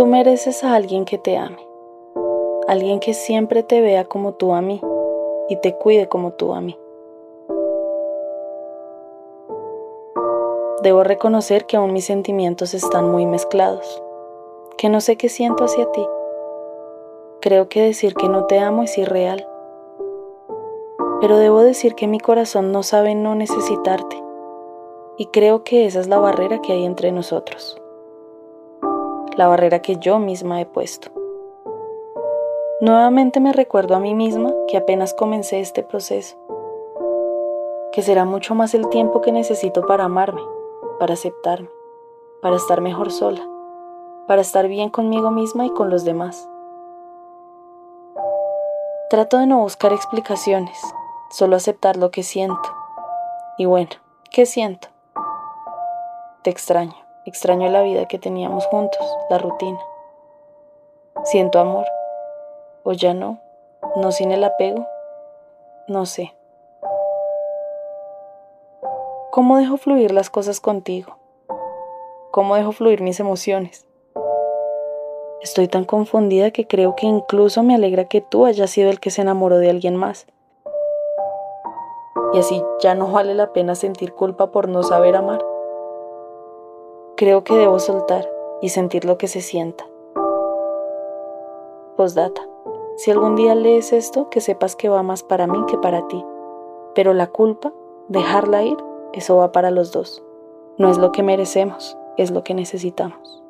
Tú mereces a alguien que te ame, alguien que siempre te vea como tú a mí y te cuide como tú a mí. Debo reconocer que aún mis sentimientos están muy mezclados, que no sé qué siento hacia ti. Creo que decir que no te amo es irreal, pero debo decir que mi corazón no sabe no necesitarte, y creo que esa es la barrera que hay entre nosotros, la barrera que yo misma he puesto. Nuevamente me recuerdo a mí misma que apenas comencé este proceso, que será mucho más el tiempo que necesito para amarme para aceptarme, para estar mejor sola, para estar bien conmigo misma y con los demás. Trato de no buscar explicaciones, solo aceptar lo que siento. Y bueno, ¿qué siento? Te extraño, extraño la vida que teníamos juntos, la rutina. Siento amor, o ya no, no sin el apego, no sé. ¿Cómo dejo fluir las cosas contigo? ¿Cómo dejo fluir mis emociones? Estoy tan confundida que creo que incluso me alegra que tú hayas sido el que se enamoró de alguien más. Y así ya no vale la pena sentir culpa por no saber amar. Creo que debo soltar y sentir lo que se sienta. Postdata. Si algún día lees esto, que sepas que va más para mí que para ti. Pero la culpa, dejarla ir, eso va para los dos. No es lo que merecemos, es lo que necesitamos.